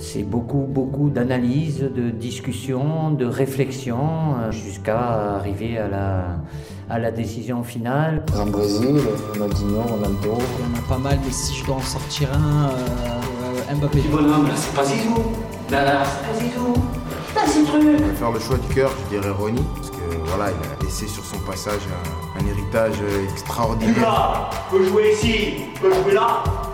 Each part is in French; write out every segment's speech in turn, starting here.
C'est beaucoup, beaucoup d'analyse, de discussion, de réflexion, euh, jusqu'à arriver à la, à la décision finale. En Brésil, Ronaldinho, Ronaldo. Il y en a pas mal, mais si je dois en sortir un, euh, Mbappé. Du bonhomme, là, c'est pas Zizou. Là, là, c'est pas Zizou. Là, c'est truc. Je vais faire le choix du cœur, je dirais Ronnie, parce que voilà, il a laissé sur son passage un, un héritage extraordinaire. Là, peut jouer ici, peut jouer là, le.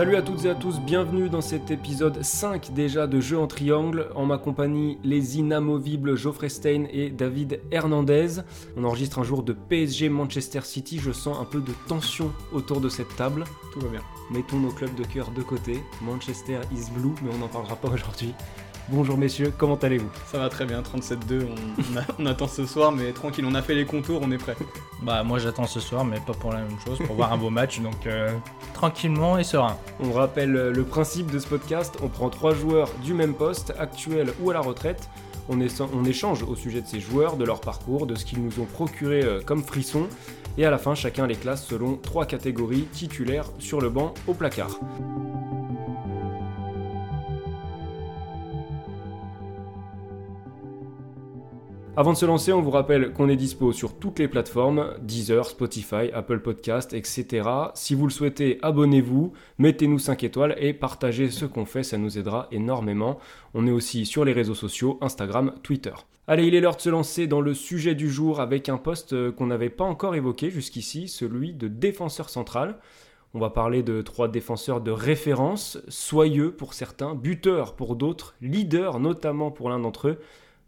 Salut à toutes et à tous, bienvenue dans cet épisode 5 déjà de Jeux en triangle. En ma compagnie, les inamovibles Geoffrey Stein et David Hernandez. On enregistre un jour de PSG Manchester City, je sens un peu de tension autour de cette table. Tout va bien. Mettons nos clubs de cœur de côté. Manchester is blue, mais on n'en parlera pas aujourd'hui. Bonjour messieurs, comment allez-vous Ça va très bien, 37-2, on, on a- on attend ce soir, mais tranquille, on a fait les contours, on est prêt. Bah moi j'attends ce soir mais pas pour la même chose, pour voir un beau match donc euh, tranquillement et serein. On rappelle euh, le principe de ce podcast, on prend trois joueurs du même poste, actuels ou à la retraite. On, est- on échange au sujet de ces joueurs, de leur parcours, de ce qu'ils nous ont procuré euh, comme frisson. Et à la fin, chacun les classe selon trois catégories titulaires sur le banc au placard. Avant de se lancer, on vous rappelle qu'on est dispo sur toutes les plateformes, Deezer, Spotify, Apple Podcast, etc. Si vous le souhaitez, abonnez-vous, mettez-nous 5 étoiles et partagez ce qu'on fait, ça nous aidera énormément. On est aussi sur les réseaux sociaux, Instagram, Twitter. Allez, il est l'heure de se lancer dans le sujet du jour avec un poste euh, qu'on n'avait pas encore évoqué jusqu'ici, celui de défenseur central. On va parler de trois défenseurs de référence, soyeux pour certains, buteurs pour d'autres, leaders notamment pour l'un d'entre eux.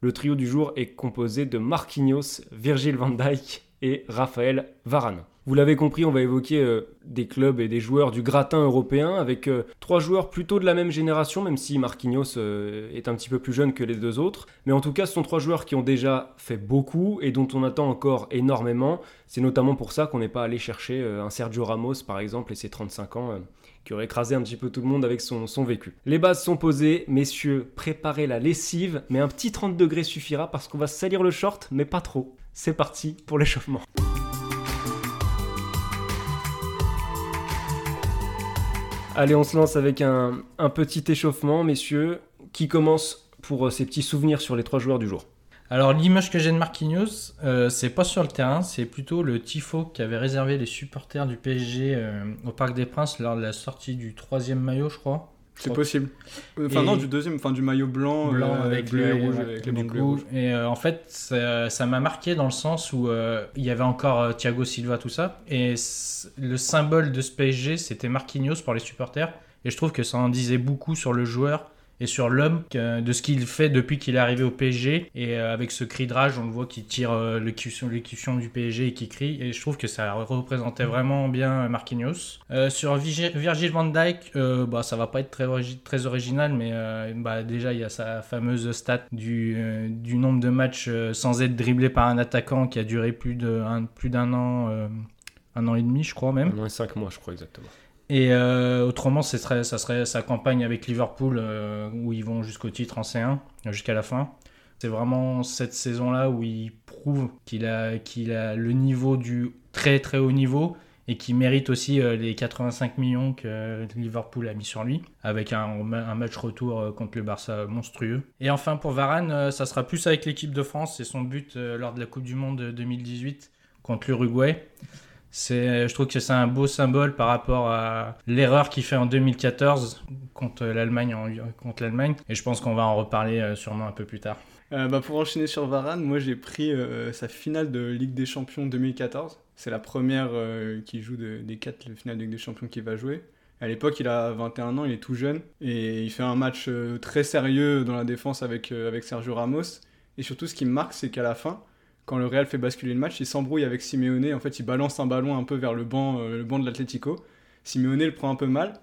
Le trio du jour est composé de Marquinhos, Virgil van Dijk et Raphaël Varane. Vous l'avez compris, on va évoquer euh, des clubs et des joueurs du gratin européen avec euh, trois joueurs plutôt de la même génération, même si Marquinhos euh, est un petit peu plus jeune que les deux autres. Mais en tout cas, ce sont trois joueurs qui ont déjà fait beaucoup et dont on attend encore énormément. C'est notamment pour ça qu'on n'est pas allé chercher un Sergio Ramos, par exemple, et ses 35 ans. Euh, qui aurait écrasé un petit peu tout le monde avec son, vécu. Les bases sont posées, messieurs, préparez la lessive, mais un petit 30 degrés suffira parce qu'on va salir le short, mais pas trop. C'est parti pour l'échauffement. Allez, on se lance avec un, petit échauffement, messieurs, qui commence pour euh, ces petits souvenirs sur les trois joueurs du jour. Alors l'image que j'ai de Marquinhos, euh, c'est pas sur le terrain, c'est plutôt le tifo qui avait réservé les supporters du PSG euh, au Parc des Princes lors de la sortie du troisième maillot je crois. C'est possible. Euh, Enfin Et- non, du deuxième, enfin du maillot blanc, Blanc euh, avec bleu le et rouge, ouais, avec les du bandes bleues et coup, rouges. Et euh, en fait, ça m'a marqué dans le sens où euh, il y avait encore Thiago Silva, tout ça. Et le symbole de ce PSG, c'était Marquinhos pour les supporters. Et je trouve que ça en disait beaucoup sur le joueur et sur l'homme, de ce qu'il fait depuis qu'il est arrivé au PSG. Et euh, avec ce cri de rage, on le voit qu'il tire euh, l'écution l'écution du PSG et qui crie. Et je trouve que ça représentait vraiment bien Marquinhos. Euh, sur Virgil van Dijk, euh, bah, ça va pas être très, origi- très original, mais bah, déjà il y a sa fameuse stat du, nombre de matchs sans être dribblé par un attaquant qui a duré plus d'un plus an, un an et demi, je crois même. Un an et cinq mois, je crois exactement. Et euh, autrement, serait, ça serait sa campagne avec Liverpool euh, où ils vont jusqu'au titre en C1, jusqu'à la fin. C'est vraiment cette saison-là où il prouve qu'il a, qu'il le niveau du très très haut niveau et qui mérite aussi euh, les 85 millions que Liverpool a mis sur lui, avec un, un match retour contre le Barça monstrueux. Et enfin pour Varane, ça sera plus avec l'équipe de France, c'est son but lors de la Coupe du Monde de 2018 contre l'Uruguay. C'est, je trouve que c'est un beau symbole par rapport à l'erreur qu'il fait en 2014 contre l'Allemagne, contre l'Allemagne. Et je pense qu'on va en reparler euh, sûrement un peu plus tard. Euh, bah, pour enchaîner sur Varane, moi j'ai pris euh, sa finale de Ligue des Champions 2014. C'est la première euh, qu'il joue de- des quatre finales de Ligue des Champions qu'il va jouer. À l'époque, il a 21 ans, il est tout jeune et il fait un match très sérieux dans la défense avec, avec Sergio Ramos. Et surtout, ce qui me marque, c'est qu'à la fin, quand le Real fait basculer le match, il s'embrouille avec Simeone. En fait, il balance un ballon un peu vers le banc, euh, le banc de l'Atlético. Simeone le prend un peu mal.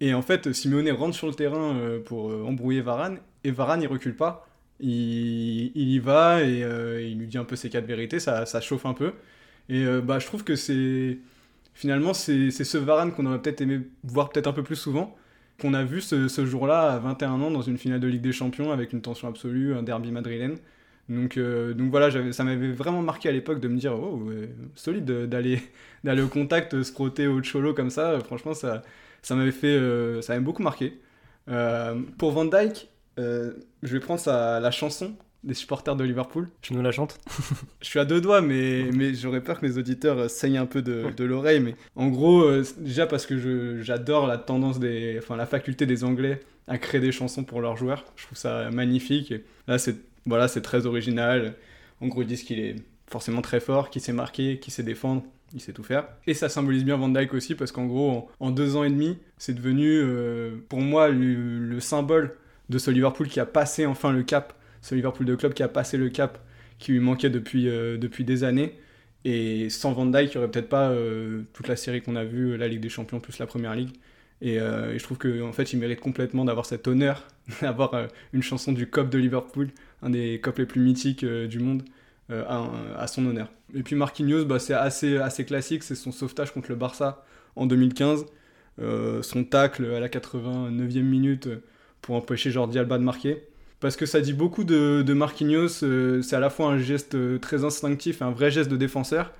Et en fait, Simeone rentre sur le terrain euh, pour euh, embrouiller Varane. Et Varane, il recule pas. Il, y va et il lui dit un peu ses quatre vérités. Ça, ça chauffe un peu. Et bah, je trouve que c'est. Finalement, c'est ce Varane qu'on aurait peut-être aimé voir peut-être un peu plus souvent. Qu'on a vu ce, ce jour-là à 21 ans dans une finale de Ligue des Champions avec une tension absolue, un derby madrilène. Donc, euh, donc voilà, ça m'avait vraiment marqué à l'époque de me dire, oh, ouais, solide de- d'aller d'aller au contact, se frotter au cholo comme ça. Euh, Franchement, ça, ça m'avait fait, euh, ça m'avait beaucoup marqué. Euh, pour Van Dyke, euh, je vais prendre sa, la chanson des supporters de Liverpool. Tu nous la chantes? Je suis à deux doigts, mais, mais j'aurais peur que mes auditeurs euh, saignent un peu de, de l'oreille. Mais en gros, euh, déjà parce que j'adore la tendance des, enfin la faculté des Anglais à créer des chansons pour leurs joueurs. Je trouve ça magnifique. Et là, c'est voilà, c'est très original. En gros, ils disent qu'il est forcément très fort, qu'il sait marquer, qu'il sait défendre. Il sait tout faire. Et ça symbolise bien Van Dyke aussi, parce qu'en gros, en, deux ans et demi, c'est devenu, euh, pour moi, le, le symbole de ce Liverpool qui a passé enfin le cap. Ce Liverpool de club qui a passé le cap qui lui manquait depuis, euh, des années. Et sans Van Dijk, il n'y aurait peut-être pas euh, toute la série qu'on a vue, la Ligue des Champions plus la Première Ligue. Et, je trouve qu'en en fait, il mérite complètement d'avoir cet honneur, d'avoir une chanson du COP de Liverpool, un des COP les plus mythiques euh, du monde, euh, à, son honneur. Et puis Marquinhos, bah, c'est assez, assez classique, c'est son sauvetage contre le Barça en 2015, euh, son tacle à la 89e minute pour empêcher Jordi Alba de marquer parce que ça dit beaucoup de, de Marquinhos. c'est à la fois un geste très instinctif, un vrai geste de défenseur,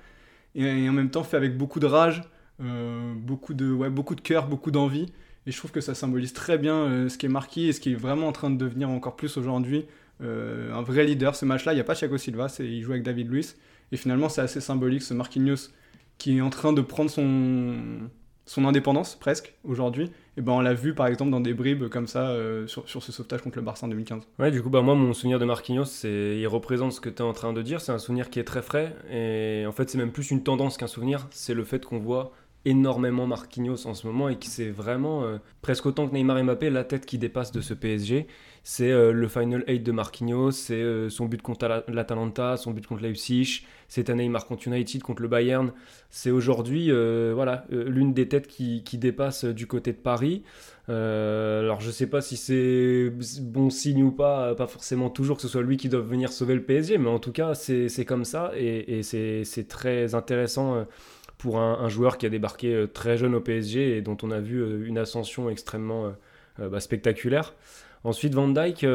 et, en même temps fait avec beaucoup de rage, beaucoup de ouais, beaucoup cœur, beaucoup d'envie. Et je trouve que ça symbolise très bien ce qui est Marquis et ce qui est vraiment en train de devenir encore plus aujourd'hui un vrai leader. Ce match-là, il n'y a pas Thiago Silva, il joue avec David Luiz, et finalement c'est assez symbolique ce Marquinhos qui est en train de prendre son son indépendance presque aujourd'hui. Et ben on l'a vu par exemple dans des bribes comme ça euh, sur, sur ce sauvetage contre le Barça en 2015. Ouais, du coup, bah, moi, mon souvenir de Marquinhos, c'est, il représente ce que tu es en train de dire. C'est un souvenir qui est très frais. Et en fait, c'est même plus une tendance qu'un souvenir. C'est le fait qu'on voit énormément Marquinhos en ce moment et que c'est vraiment euh, presque autant que Neymar et Mbappé la tête qui dépasse de ce PSG. C'est euh, le Final 8 de Marquinhos, c'est euh, son but contre la- l'Atalanta, son but contre Leipzig, cette année il marque contre United, contre le Bayern. C'est aujourd'hui voilà, l'une des têtes qui, qui dépasse du côté de Paris. Alors je sais pas si c'est bon signe ou pas, pas forcément toujours que ce soit lui qui doit venir sauver le PSG, mais en tout cas c'est c'est comme ça et, et c'est c'est très intéressant pour un, joueur qui a débarqué euh, très jeune au PSG et dont on a vu euh, une ascension extrêmement euh, bah, spectaculaire. Ensuite, Van Dyke,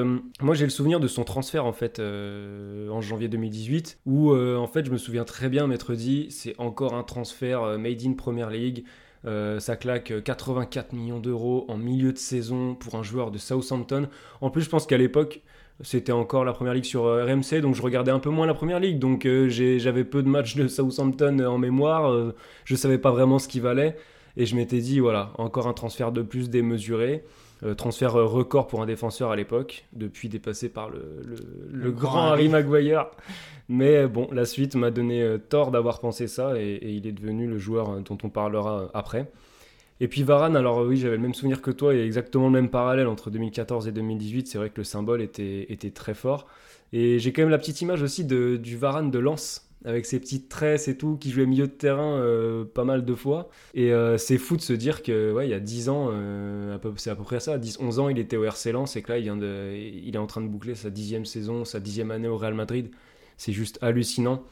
moi j'ai le souvenir de son transfert en fait en janvier 2018, où en fait je me souviens très bien m'être dit c'est encore un transfert made in Premier League, ça claque 84 millions d'euros en milieu de saison pour un joueur de Southampton. En plus, je pense qu'à l'époque, c'était encore la première ligue sur euh, RMC, donc je regardais un peu moins la première ligue. Donc euh, j'avais peu de matchs de Southampton en mémoire. euh, je savais pas vraiment ce qui valait. Et je m'étais dit, voilà, encore un transfert de plus démesuré. Euh, transfert euh, record pour un défenseur à l'époque, depuis dépassé par le, le- le grand grand Harry. Maguire. Mais euh, bon, la suite m'a donné euh, tort d'avoir pensé ça et, et il est devenu le joueur euh, dont on parlera euh, après. Et puis Varane, alors oui, j'avais le même souvenir que toi et exactement le même parallèle entre 2014 et 2018. C'est vrai que le symbole était, était très fort. Et j'ai quand même la petite image aussi de, du Varane de Lens, avec ses petites tresses et tout, qui jouait milieu de terrain euh, pas mal de fois. Et euh, c'est fou de se dire que, ouais, il y a 10 ans, euh, c'est à peu près ça, 10-11 ans, il était au RC Lens et que là, il, il est en train de boucler sa dixième saison, sa dixième année au Real Madrid. C'est juste hallucinant.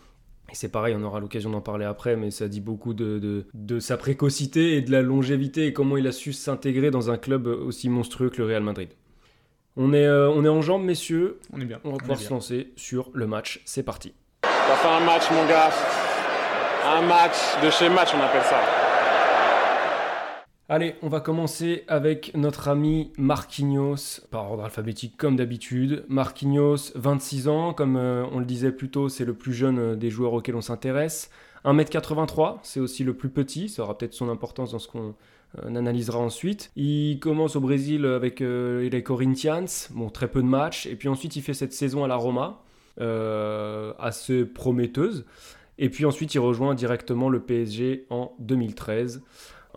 Et c'est pareil, on aura l'occasion d'en parler après, mais ça dit beaucoup de, de, de sa précocité et de la longévité et comment il a su s'intégrer dans un club aussi monstrueux que le Real Madrid. On est, euh, on est en jambes, messieurs. On est bien. On va pouvoir se lancer sur le match. C'est parti. On va faire un match, mon gars. Un match de chez match, on appelle ça. Allez, on va commencer avec notre ami Marquinhos, par ordre alphabétique comme d'habitude. Marquinhos, 26 ans, comme euh, on le disait plus tôt, c'est le plus jeune euh, des joueurs auxquels on s'intéresse. 1m83, c'est aussi le plus petit, ça aura peut-être son importance dans ce qu'on euh, analysera ensuite. Il commence au Brésil avec les Corinthians, bon, très peu de matchs, et puis ensuite il fait cette saison à la Roma, assez prometteuse. Et puis ensuite il rejoint directement le PSG en 2013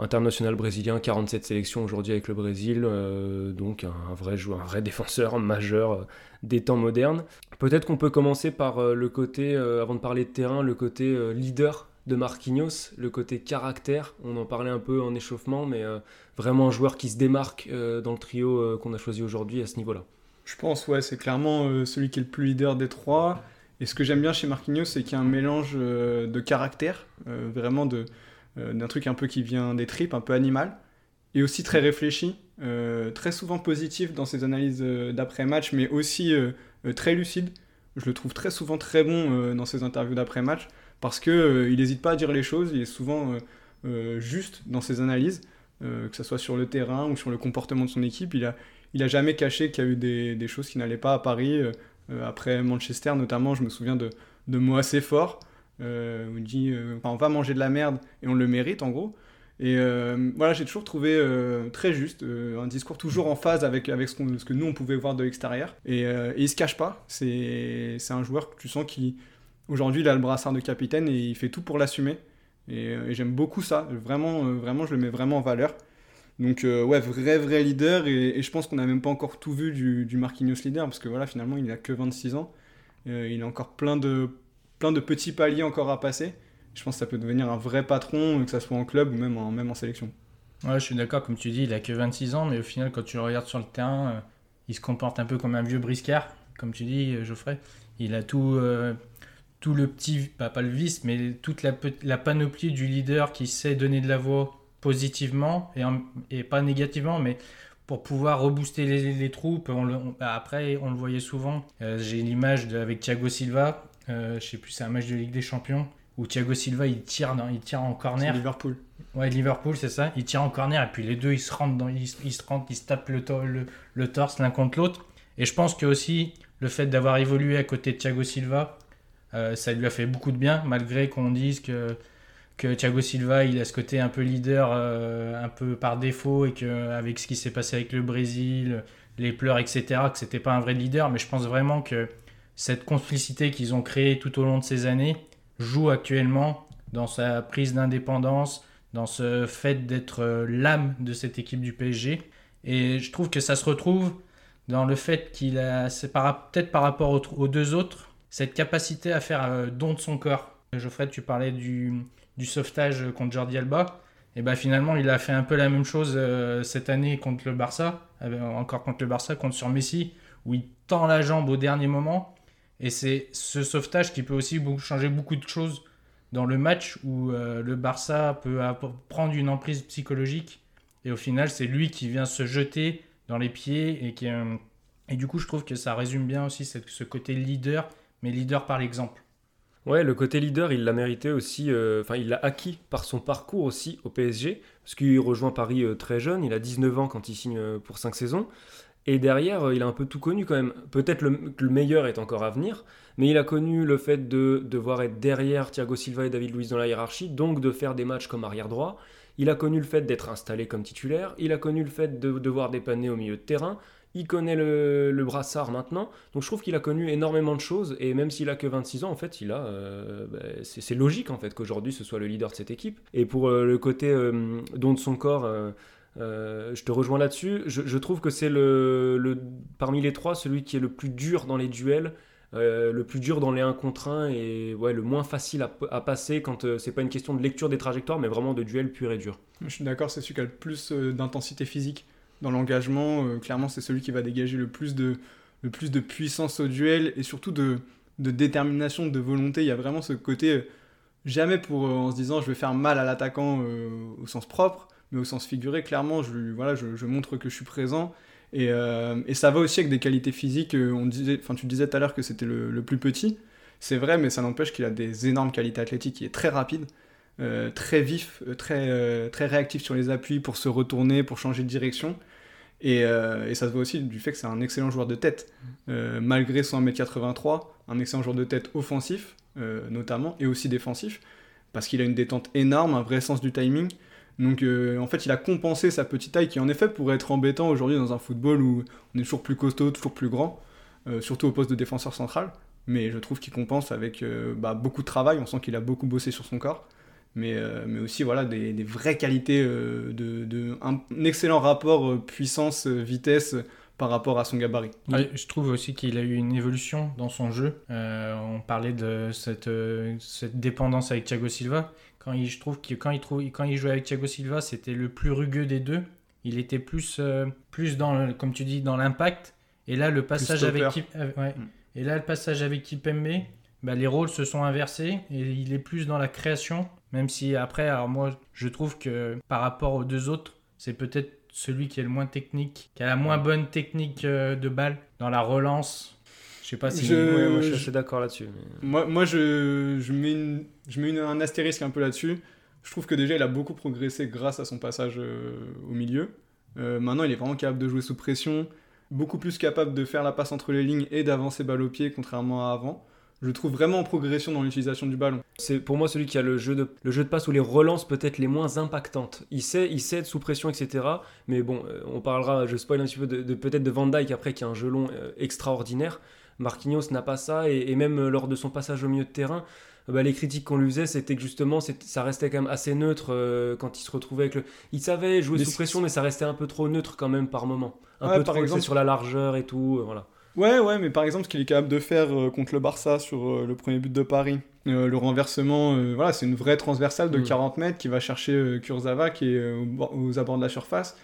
international brésilien, 47 sélections aujourd'hui avec le Brésil, euh, donc un, vrai joueur, un vrai défenseur majeur euh, des temps modernes. Peut-être qu'on peut commencer par euh, le côté, avant de parler de terrain, le côté leader de Marquinhos, le côté caractère. On en parlait un peu en échauffement, mais vraiment un joueur qui se démarque dans le trio qu'on a choisi aujourd'hui à ce niveau-là. Je pense, ouais, c'est clairement celui qui est le plus leader des trois. Et ce que j'aime bien chez Marquinhos, c'est qu'il y a un mélange de caractère, vraiment de, d'un truc un peu qui vient des tripes, un peu animal, et aussi très réfléchi, euh, très souvent positif dans ses analyses euh, d'après-match, mais aussi euh, euh, très lucide, je le trouve très souvent très bon euh, dans ses interviews d'après-match parce que euh, il n'hésite pas à dire les choses, il est souvent euh, juste dans ses analyses, que ce soit sur le terrain ou sur le comportement de son équipe. Il a, il a jamais caché qu'il y a eu des, des choses qui n'allaient pas à Paris. après Manchester, notamment, je me souviens de, de mots assez forts où il dit on va manger de la merde et on le mérite en gros. Et voilà, j'ai toujours trouvé très juste, un discours toujours en phase avec, avec ce, que nous on pouvait voir de l'extérieur. Et, et, il se cache pas. C'est un joueur que tu sens qui, aujourd'hui, il a le brassard de capitaine et il fait tout pour l'assumer. Et, j'aime beaucoup ça. Vraiment, vraiment, je le mets vraiment en valeur. Donc, ouais, vrai, vrai leader. Et, je pense qu'on n'a même pas encore tout vu du, du, Marquinhos leader parce que voilà, finalement, il n'a que 26 ans. il a encore plein de, plein de petits paliers encore à passer je pense que ça peut devenir un vrai patron, que ce soit en club ou même en, même en sélection. Ouais, je suis d'accord, comme tu dis, il a que 26 ans, mais au final, quand tu le regardes sur le terrain, euh, il se comporte un peu comme un vieux briscard, comme tu dis, euh, Geoffrey. Il a tout, euh, tout le petit, pas, pas le vice, mais toute la, la, panoplie du leader qui sait donner de la voix positivement et, et pas négativement, mais pour pouvoir rebooster les, les troupes. Bah, après, on le voyait souvent. J'ai l'image avec Thiago Silva, je sais plus, c'est un match de Ligue des Champions où Thiago Silva il tire, dans, il tire en corner. Liverpool. Ouais, Liverpool, c'est ça. Il tire en corner et puis les deux ils se rentrent, dans, ils, ils se, rentrent, ils se tapent le, le, le torse l'un contre l'autre. Et je pense que aussi le fait d'avoir évolué à côté de Thiago Silva, euh, ça lui a fait beaucoup de bien, malgré qu'on dise que, que Thiago Silva il a ce côté un peu leader, euh, un peu par défaut, et qu'avec ce qui s'est passé avec le Brésil, les pleurs, etc., que c'était pas un vrai leader. Mais je pense vraiment que cette complicité qu'ils ont créée tout au long de ces années, joue actuellement dans sa prise d'indépendance, dans ce fait d'être l'âme de cette équipe du PSG. Et je trouve que ça se retrouve dans le fait qu'il a, c'est peut-être par rapport aux, deux autres, cette capacité à faire don de son corps. Geoffrey, tu parlais du, sauvetage contre Jordi Alba. Et ben finalement, il a fait un peu la même chose euh, cette année contre le Barça, euh, encore contre le Barça, contre sur Messi, où il tend la jambe au dernier moment et c'est ce sauvetage qui peut aussi changer beaucoup de choses dans le match où euh, le Barça peut prendre une emprise psychologique et au final c'est lui qui vient se jeter dans les pieds et qui et du coup je trouve que ça résume bien aussi ce côté leader mais leader par l'exemple. Ouais, le côté leader, il l'a mérité aussi, enfin, euh, il l'a acquis par son parcours aussi au PSG, parce qu'il rejoint Paris euh, très jeune, il a 19 ans quand il signe pour 5 saisons. Et derrière, euh, il a un peu tout connu quand même. Peut-être le, le, meilleur est encore à venir, mais il a connu le fait de devoir être derrière Thiago Silva et David Luiz dans la hiérarchie, donc de faire des matchs comme arrière droit. Il a connu le fait d'être installé comme titulaire. Il a connu le fait de devoir dépanner au milieu de terrain. Il connaît le, le brassard maintenant. Donc je trouve qu'il a connu énormément de choses. Et même s'il a que 26 ans, en fait, il a. Euh, bah, c'est logique en fait qu'aujourd'hui ce soit le leader de cette équipe. Et pour euh, le côté euh, don de son corps. Euh, je te rejoins là-dessus. Je, trouve que c'est le, parmi les trois celui qui est le plus dur dans les duels, euh, le plus dur dans les 1 contre 1 et ouais, le moins facile à, passer quand euh, c'est pas une question de lecture des trajectoires, mais vraiment de duel pur et dur. Je suis d'accord, c'est celui qui a le plus euh, d'intensité physique dans l'engagement. Clairement, c'est celui qui va dégager le plus de, le plus de puissance au duel et surtout de, de détermination, de volonté. Il y a vraiment ce côté, jamais pour en se disant je vais faire mal à l'attaquant au sens propre mais au sens figuré, clairement, je, voilà, je, montre que je suis présent. Et, euh, et, ça va aussi avec des qualités physiques. On disait, tu disais tout à l'heure que c'était le, le, plus petit. C'est vrai, mais ça n'empêche qu'il a des énormes qualités athlétiques. Il est très rapide, euh, très vif, très, euh, très réactif sur les appuis pour se retourner, pour changer de direction. Et, euh, et ça se voit aussi du fait que c'est un excellent joueur de tête. Euh, malgré son 1m83, un excellent joueur de tête offensif, euh, notamment, et aussi défensif. Parce qu'il a une détente énorme, un vrai sens du timing. Donc euh, en fait, il a compensé sa petite taille qui en effet pourrait être embêtant aujourd'hui dans un football où on est toujours plus costaud, toujours plus grand, euh, surtout au poste de défenseur central. Mais je trouve qu'il compense avec euh, bah, beaucoup de travail. On sent qu'il a beaucoup bossé sur son corps. Mais, mais aussi voilà, des, vraies qualités, de, un, excellent rapport puissance-vitesse par rapport à son gabarit. Je trouve aussi qu'il a eu une évolution dans son jeu. on parlait de cette dépendance avec Thiago Silva quand il, je trouve que quand il, trouve, quand il jouait avec Thiago Silva, c'était le plus rugueux des deux. Il était plus, euh, plus dans, le, comme tu dis, dans l'impact. Et là, le passage avec euh, ouais. mm. et là, le passage avec Kipembe, bah, les rôles se sont inversés et il est plus dans la création. Même si après, alors moi, je trouve que par rapport aux deux autres, c'est peut-être celui qui est le moins technique, qui a la moins bonne technique euh, de balle dans la relance. Sais pas si. Je- Ouais, moi, je suis je- assez d'accord là-dessus. mais- Moi, moi je, je mets, une- je mets une- un astérisque un peu là-dessus. Je trouve que déjà, il a beaucoup progressé grâce à son passage euh, au milieu. Euh, maintenant, il est vraiment capable de jouer sous pression, beaucoup plus capable de faire la passe entre les lignes et d'avancer balle au pied, contrairement à avant. Je le trouve vraiment en progression dans l'utilisation du ballon. C'est pour moi celui qui a le jeu de, le jeu de passe ou les relances peut-être les moins impactantes. Il sait, il sait être sous pression, etc. Mais bon, euh, on parlera, je spoil un petit peu, de, de- peut-être de Van Dyke après qui a un jeu long euh, extraordinaire. Marquinhos n'a pas ça et, et même euh, lors de son passage au milieu de terrain, euh, bah, les critiques qu'on lui faisait, c'était que justement, ça restait quand même assez neutre euh, quand il se retrouvait avec le. Il savait jouer Mais sous pression, mais ça restait un peu trop neutre quand même par moment. Un Ouais, peu par trop exemple- sur la largeur et tout, euh, voilà. Ouais, ouais, mais par exemple, ce qu'il est capable de faire euh, contre le Barça sur le premier but de Paris, le renversement, voilà, c'est une vraie transversale de Mm. 40 mètres qui va chercher Kurzawa qui est aux abords de la surface.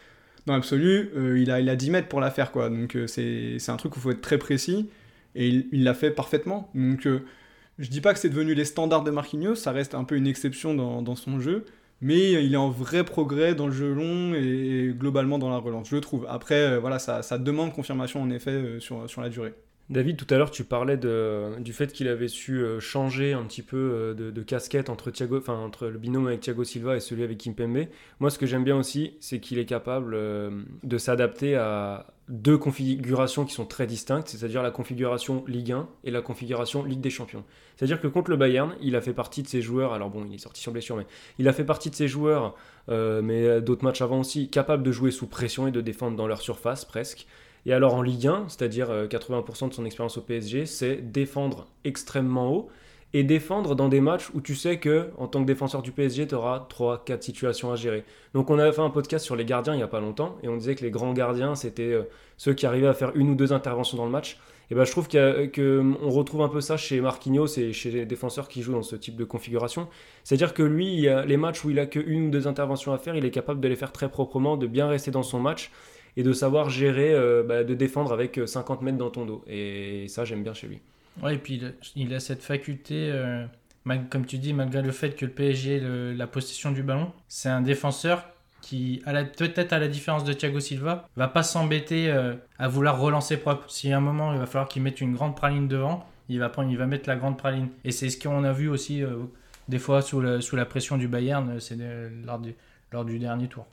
Dans l'absolu, il, a, il a 10 mètres pour la faire, quoi. Donc c'est c'est un truc où il faut être très précis et il l'a fait parfaitement. Donc euh, je dis pas que c'est devenu les standards de Marquinhos, ça reste un peu une exception dans, son jeu. Mais il est en vrai progrès dans le jeu long et globalement dans la relance, je trouve. Après, euh, voilà, ça, demande confirmation en effet euh, sur, sur la durée. David, tout à l'heure, tu parlais de, du fait qu'il avait su euh, changer un petit peu euh, de, casquette entre, Thiago, enfin, entre le binôme avec Thiago Silva et celui avec Kimpembe. Moi, ce que j'aime bien aussi, c'est qu'il est capable euh, de s'adapter à deux configurations qui sont très distinctes, c'est-à-dire la configuration Ligue 1 et la configuration Ligue des Champions. C'est-à-dire que contre le Bayern, il a fait partie de ces joueurs, alors bon, il est sorti sur blessure, mais il a fait partie de ces joueurs, euh, mais d'autres matchs avant aussi, capables de jouer sous pression et de défendre dans leur surface presque. Et alors en Ligue 1, c'est-à-dire euh, 80% de son expérience au PSG, c'est défendre extrêmement haut et défendre dans des matchs où tu sais que en tant que défenseur du PSG, tu auras 3 4 situations à gérer. Donc on avait fait un podcast sur les gardiens il y a pas longtemps et on disait que les grands gardiens, c'était euh, ceux qui arrivaient à faire une ou deux interventions dans le match. Et ben je trouve qu'on retrouve un peu ça chez Marquinhos et chez les défenseurs qui jouent dans ce type de configuration. C'est-à-dire que lui, il a les matchs où il a que une ou deux interventions à faire, il est capable de les faire très proprement, de bien rester dans son match et de savoir gérer, euh, bah, de défendre avec 50 mètres dans ton dos. Et ça, j'aime bien chez lui. Ouais, et puis il a, cette faculté, euh, comme tu dis, malgré le fait que le PSG ait la possession du ballon, c'est un défenseur qui, peut-être à la différence de Thiago Silva, va pas s'embêter euh, à vouloir relancer propre. Si à un moment il va falloir qu'il mette une grande praline devant, il va, prendre, il va mettre la grande praline. Et c'est ce qu'on a vu aussi euh, des fois sous, sous la pression du Bayern, c'est lors, du, lors du dernier tour.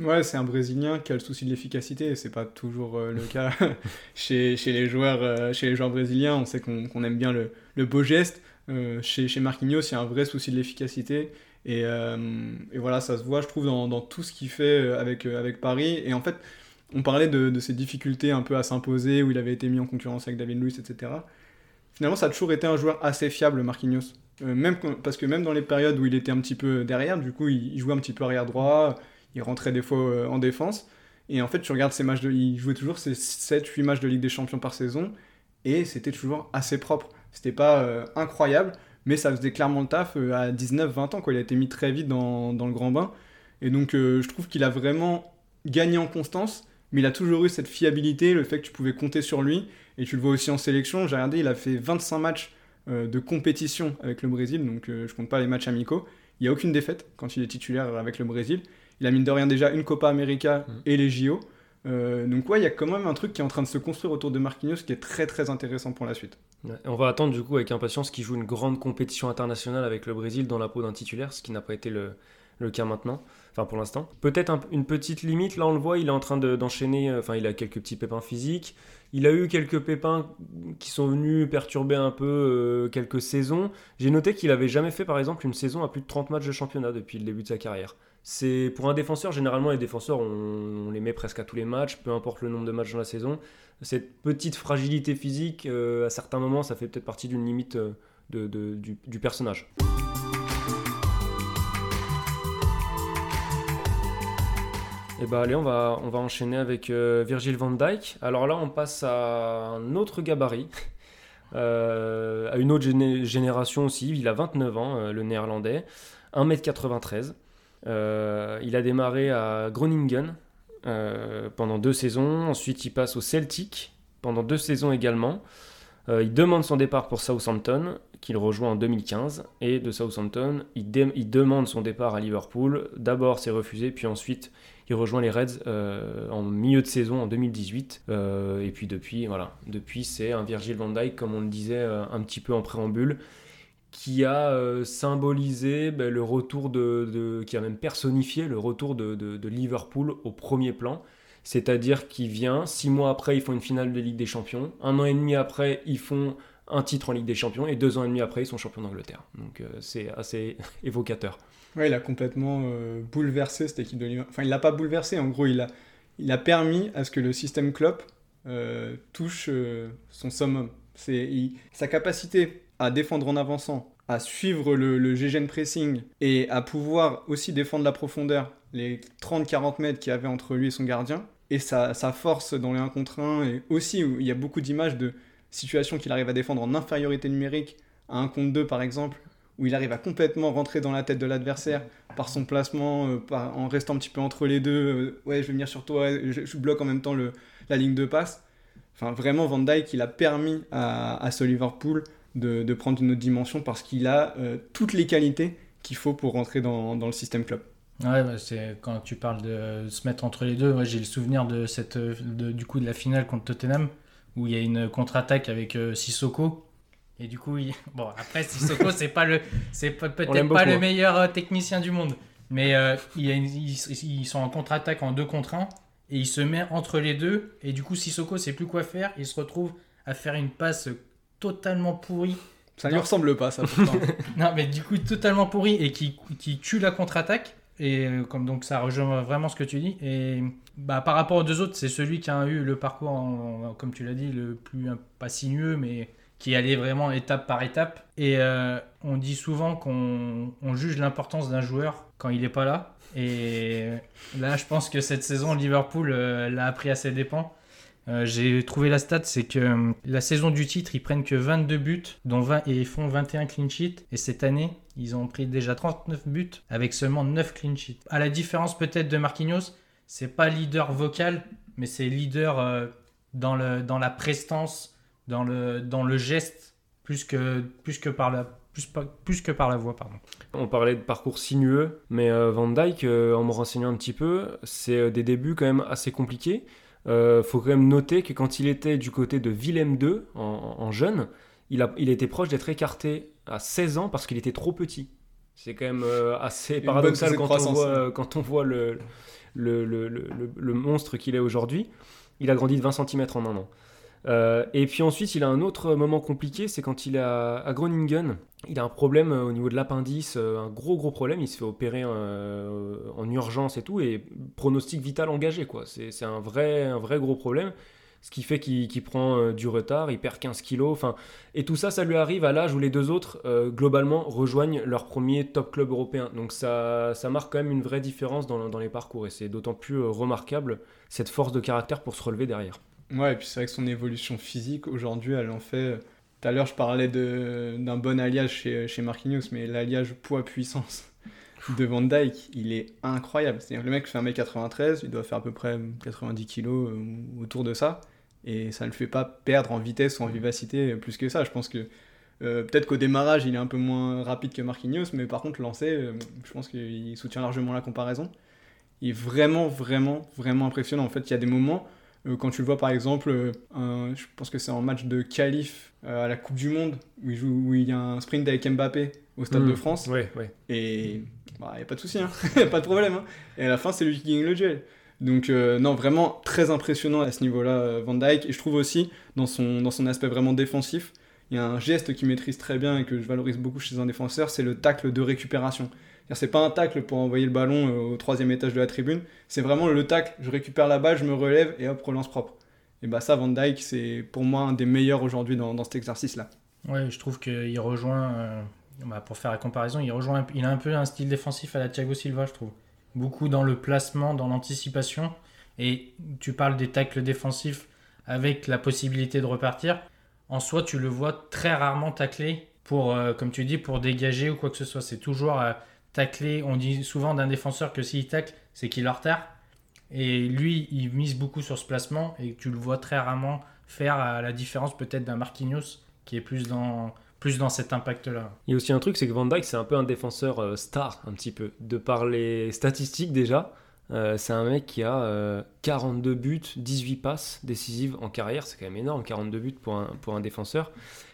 Ouais, c'est un Brésilien qui a le souci de l'efficacité, c'est pas toujours euh, le cas chez, chez, les joueurs, euh, chez les joueurs brésiliens. On sait qu'on aime bien le, le beau geste. Euh, chez, chez Marquinhos, il y a un vrai souci de l'efficacité. Et, et voilà, ça se voit, je trouve, dans, dans tout ce qu'il fait avec, avec Paris. Et en fait, on parlait de, de ses difficultés un peu à s'imposer, où il avait été mis en concurrence avec David Luiz, etc. Finalement, ça a toujours été un joueur assez fiable, Marquinhos. Même, parce que même dans les périodes où il était un petit peu derrière, du coup, il, il jouait un petit peu arrière droit, il rentrait des fois euh, en défense. Et en fait, tu regardes ses matchs de. Il jouait toujours ses 7-8 matchs de Ligue des Champions par saison. Et c'était toujours assez propre. C'était pas euh, incroyable, mais ça faisait clairement le taf euh, à 19-20 ans. Quoi. Il a été mis très vite dans, dans le grand bain. Et donc, je trouve qu'il a vraiment gagné en constance. Mais il a toujours eu cette fiabilité, le fait que tu pouvais compter sur lui. Et tu le vois aussi en sélection. J'ai regardé, il a fait 25 matchs de compétition avec le Brésil. Donc, je compte pas les matchs amicaux. Il n'y a aucune défaite quand il est titulaire avec le Brésil. Il a mine de rien déjà une Copa América Mm. et les JO. Euh, donc ouais, il y a quand même un truc qui est en train de se construire autour de Marquinhos qui est très très intéressant pour la suite. Ouais. On va attendre du coup avec impatience qu'il joue une grande compétition internationale avec le Brésil dans la peau d'un titulaire, ce qui n'a pas été le, le cas maintenant, enfin pour l'instant. Peut-être un- une petite limite, là on le voit, il est en train de- d'enchaîner, euh, enfin il a quelques petits pépins physiques, il a eu quelques pépins qui sont venus perturber un peu euh, quelques saisons. J'ai noté qu'il avait jamais fait par exemple une saison à plus de 30 matchs de championnat depuis le début de sa carrière. C'est pour un défenseur, généralement les défenseurs on, les met presque à tous les matchs, peu importe le nombre de matchs dans la saison. Cette petite fragilité physique, euh, à certains moments, ça fait peut-être partie d'une limite euh, de- du personnage. Et bah allez, on va, enchaîner avec euh, Virgil van Dijk. Alors là, on passe à un autre gabarit, euh, à une autre géné- génération aussi. Il a 29 ans, euh, le néerlandais, 1m93. Euh, il a démarré à Groningen pendant deux saisons. Ensuite, il passe au Celtic pendant deux saisons également. Il demande son départ pour Southampton, qu'il rejoint en 2015. Et de Southampton, il, il demande son départ à Liverpool. D'abord, c'est refusé, puis ensuite, il rejoint les Reds euh, en milieu de saison en 2018. Euh, et puis depuis, voilà, depuis, c'est un Virgil van Dijk, comme on le disait euh, un petit peu en préambule, qui a symbolisé ben, le retour de, qui a même personnifié le retour de, Liverpool au premier plan. C'est-à-dire qu'il vient, six mois après, ils font une finale de Ligue des Champions. Un an et demi après, ils font un titre en Ligue des Champions. Et deux ans et demi après, ils sont champions d'Angleterre. Donc c'est assez évocateur. Ouais, il a complètement euh, bouleversé cette équipe de Liverpool. Enfin, il l'a pas bouleversé, en gros, il a, il a permis à ce que le système Klopp euh, touche euh, son summum. C'est sa capacité à défendre en avançant, à suivre le, le GGN pressing et à pouvoir aussi défendre la profondeur, les 30-40 mètres qu'il y avait entre lui et son gardien, et sa, sa force dans les 1 contre 1, et aussi il y a beaucoup d'images de situations qu'il arrive à défendre en infériorité numérique, à 1 contre 2 par exemple, où il arrive à complètement rentrer dans la tête de l'adversaire par son placement, euh, en restant un petit peu entre les deux. euh, ouais, je vais venir sur toi, je, bloque en même temps la ligne de passe. Enfin, vraiment, Van Dijk, il a permis à, à ce Liverpool de, prendre une autre dimension parce qu'il a euh, toutes les qualités qu'il faut pour rentrer dans, le système club. Ouais, bah, c'est quand tu parles de se mettre entre les deux. ouais, j'ai le souvenir de du coup de la finale contre Tottenham où il y a une contre-attaque avec Sissoko. Et du coup, il- bon après Sissoko c'est pas le, c'est pas- peut-être pas le hein. meilleur euh, technicien du monde, mais euh, il y a une- ils, sont en contre-attaque en 2 contre 1 et il se met entre les deux et du coup Sissoko sait plus quoi faire. Il se retrouve à faire une passe totalement pourrie Ça lui Non. ressemble pas, ça. non, mais du coup, totalement pourri et qui, qui tue la contre-attaque. Et euh, comme donc ça rejoint vraiment ce que tu dis. Et bah, par rapport aux deux autres, c'est celui qui a eu le parcours, en- en- comme tu l'as dit, le plus pas sinueux, mais qui allait vraiment étape par étape. Et euh, on dit souvent qu'on on juge l'importance d'un joueur quand il n'est pas là. Et là, je pense que cette saison, Liverpool euh, l'a appris à ses dépens. Euh, J'ai trouvé la stat, c'est que la saison du titre, ils prennent que 22 buts, dont 20, et ils font 21 clean sheets. Et cette année, ils ont pris déjà 39 buts avec seulement 9 clean sheets. À la différence peut-être de Marquinhos, c'est pas leader vocal, mais c'est leader dans, le, dans la prestance, dans le, dans le geste, plus que, plus que par la, plus, pas- plus que par la voix, pardon. On parlait de parcours sinueux, mais euh, Van Dyke, euh, en me renseignant un petit peu, c'est euh, des débuts quand même assez compliqués. Euh, faut quand même noter que quand il était du côté de Willem II, en, en jeune, il, a, il était proche d'être écarté à 16 ans parce qu'il était trop petit. C'est quand même euh, assez paradoxal quand on, croissance, voit, quand on voit le, le, le- le- le- le monstre qu'il est aujourd'hui. Il a grandi de 20 cm en un an. Euh, et puis ensuite, il a un autre moment compliqué, c'est quand il est à, Groningen. Il a un problème euh, au niveau de l'appendice, euh, un gros gros problème. Il se fait opérer en urgence et tout, et pronostic vital engagé. quoi. C'est un vrai, un vrai gros problème. Ce qui fait qu'il prend du retard, il perd 15 kilos. Enfin, et tout ça, ça lui arrive à l'âge où les deux autres, globalement, rejoignent leur premier top club européen. Donc ça, marque quand même une vraie différence dans, les parcours. Et c'est d'autant plus remarquable cette force de caractère pour se relever derrière. Ouais, et puis c'est vrai que son évolution physique, aujourd'hui, elle en fait. Tout à l'heure, je parlais d'un bon alliage chez, chez Marquinhos, mais l'alliage poids-puissance de Van Dyke, il est incroyable. C'est-à-dire que le mec fait 1m93, il doit faire à peu près 90 kg euh, autour de ça, et ça ne le fait pas perdre en vitesse ou en vivacité plus que ça. Je pense que euh, peut-être qu'au démarrage, il est un peu moins rapide que Marquinhos, mais par contre, lancé, euh, je pense qu'il soutient largement la comparaison. Il est vraiment, vraiment, vraiment impressionnant. En fait, il y a des moments quand tu le vois par exemple, euh, un- je pense que c'est en match de qualif euh, à la Coupe du Monde où il, joue, où il y a un sprint avec Mbappé au Stade de Mm. France Ouais, ouais. et il n'y a pas de souci, il a pas de problème. hein. Et à la fin, c'est lui qui gagne le duel. Donc euh, non, vraiment très impressionnant à ce niveau-là, euh, Van Dijk. Et je trouve aussi, dans son, dans son aspect vraiment défensif, il y a un geste qu'il maîtrise très bien et que je valorise beaucoup chez un défenseur, c'est le tacle de récupération. C'est pas un tacle pour envoyer le ballon euh, au troisième étage de la tribune, c'est vraiment le tacle, je récupère la balle, je me relève et hop, relance propre. Et bah ça, Van Dijk, c'est pour moi un des meilleurs aujourd'hui dans, dans cet exercice-là. Ouais, je trouve qu'il rejoint, euh, bah, pour faire la comparaison, il rejoint, il a un peu un style défensif à la Thiago Silva, je trouve. Beaucoup dans le placement, dans l'anticipation. Et tu parles des tacles défensifs avec la possibilité de repartir. En soi, tu le vois très rarement tacler pour, euh, comme tu dis, pour dégager ou quoi que ce soit. C'est toujours tacler. On dit souvent d'un défenseur que s'il tacle, c'est qu'il est en retard. Et lui, il mise beaucoup sur ce placement et tu le vois très rarement faire à la différence peut-être d'un Marquinhos qui est plus dans plus dans cet impact-là. Il y a aussi un truc, c'est que Van Dyke, c'est un peu un défenseur euh, star, un petit peu, de par les statistiques déjà. Euh, c'est un mec qui a euh, 42 buts, 18 passes décisives en carrière, c'est quand même énorme, 42 buts pour un, pour un défenseur.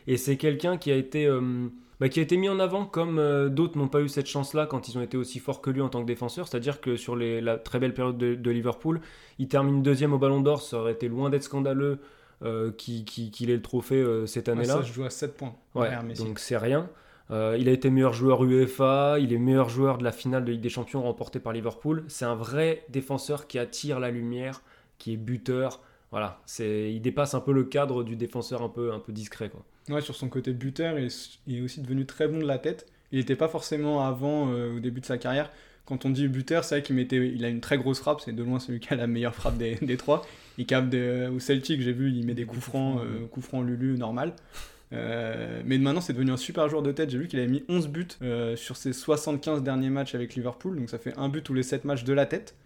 Et c'est quelqu'un qui a été euh, bah, qui a été mis en avant comme euh, d'autres n'ont pas eu cette chance-là quand ils ont été aussi forts que lui en tant que défenseur. C'est-à-dire que sur les- la très belle période de, de Liverpool, il termine deuxième au Ballon d'Or. Ça aurait été loin d'être scandaleux euh, qu'il ait le trophée euh, cette Ouais, année-là. ça, je joue à 7 points. Ouais, donc c'est rien. Il a été meilleur joueur UEFA, il est meilleur joueur de la finale de Ligue des Champions remportée par Liverpool. C'est un vrai défenseur qui attire la lumière, qui est buteur. Voilà, c'est, il dépasse un peu le cadre du défenseur un peu, un peu discret. Quoi. Ouais, sur son côté buteur, il est- il est aussi devenu très bon de la tête. Il n'était pas forcément avant, euh, au début de sa carrière. Quand on dit buteur, c'est vrai qu'il mettait, il a une très grosse frappe. C'est de loin celui qui a la meilleure frappe des, des trois. Il capte des- au Celtic, j'ai vu, il met des coups francs, euh, coups francs Lulu normal. Euh, mais maintenant, c'est devenu un super joueur de tête. J'ai vu qu'il avait mis 11 buts euh, sur ses 75 derniers matchs avec Liverpool. Donc ça fait un but tous les 7 matchs de la tête.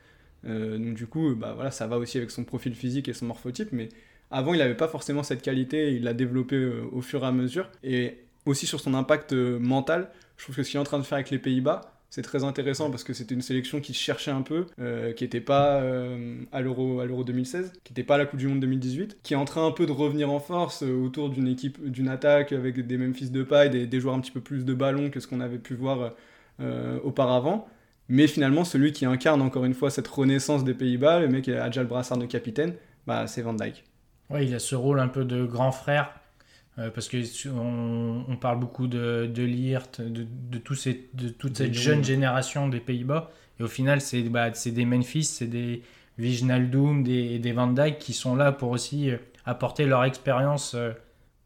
Euh, donc du coup, bah, voilà, ça va aussi avec son profil physique et son morphotype. Mais avant, il n'avait pas forcément cette qualité. Il l'a développé euh, au fur et à mesure. Et aussi sur son impact euh, mental, je trouve que ce qu'il est en train de faire avec les Pays-Bas, c'est très intéressant parce que c'était une sélection qui cherchait un peu, euh, qui n'était pas à l'Euro à l'Euro 2016, qui n'était pas à la Coupe du Monde 2018, qui est en train un peu de revenir en force autour d'une équipe, d'une attaque avec des Memphis de paille, des, des joueurs un petit peu plus de ballon que ce qu'on avait pu voir auparavant. Mais finalement, celui qui incarne encore une fois cette renaissance des Pays-Bas, le mec qui a déjà le brassard de capitaine, bah, c'est Van Dijk. Ouais, il a ce rôle un peu de grand frère, euh, parce que su- on, parle beaucoup de, de Liert, de, de, tous ces, de toute cette jeune génération des Pays-Bas, et au final, c'est bah, c'est des Memphis, c'est des Wijnaldum, des, des Van Dijk qui sont là pour aussi euh, apporter leur expérience, euh,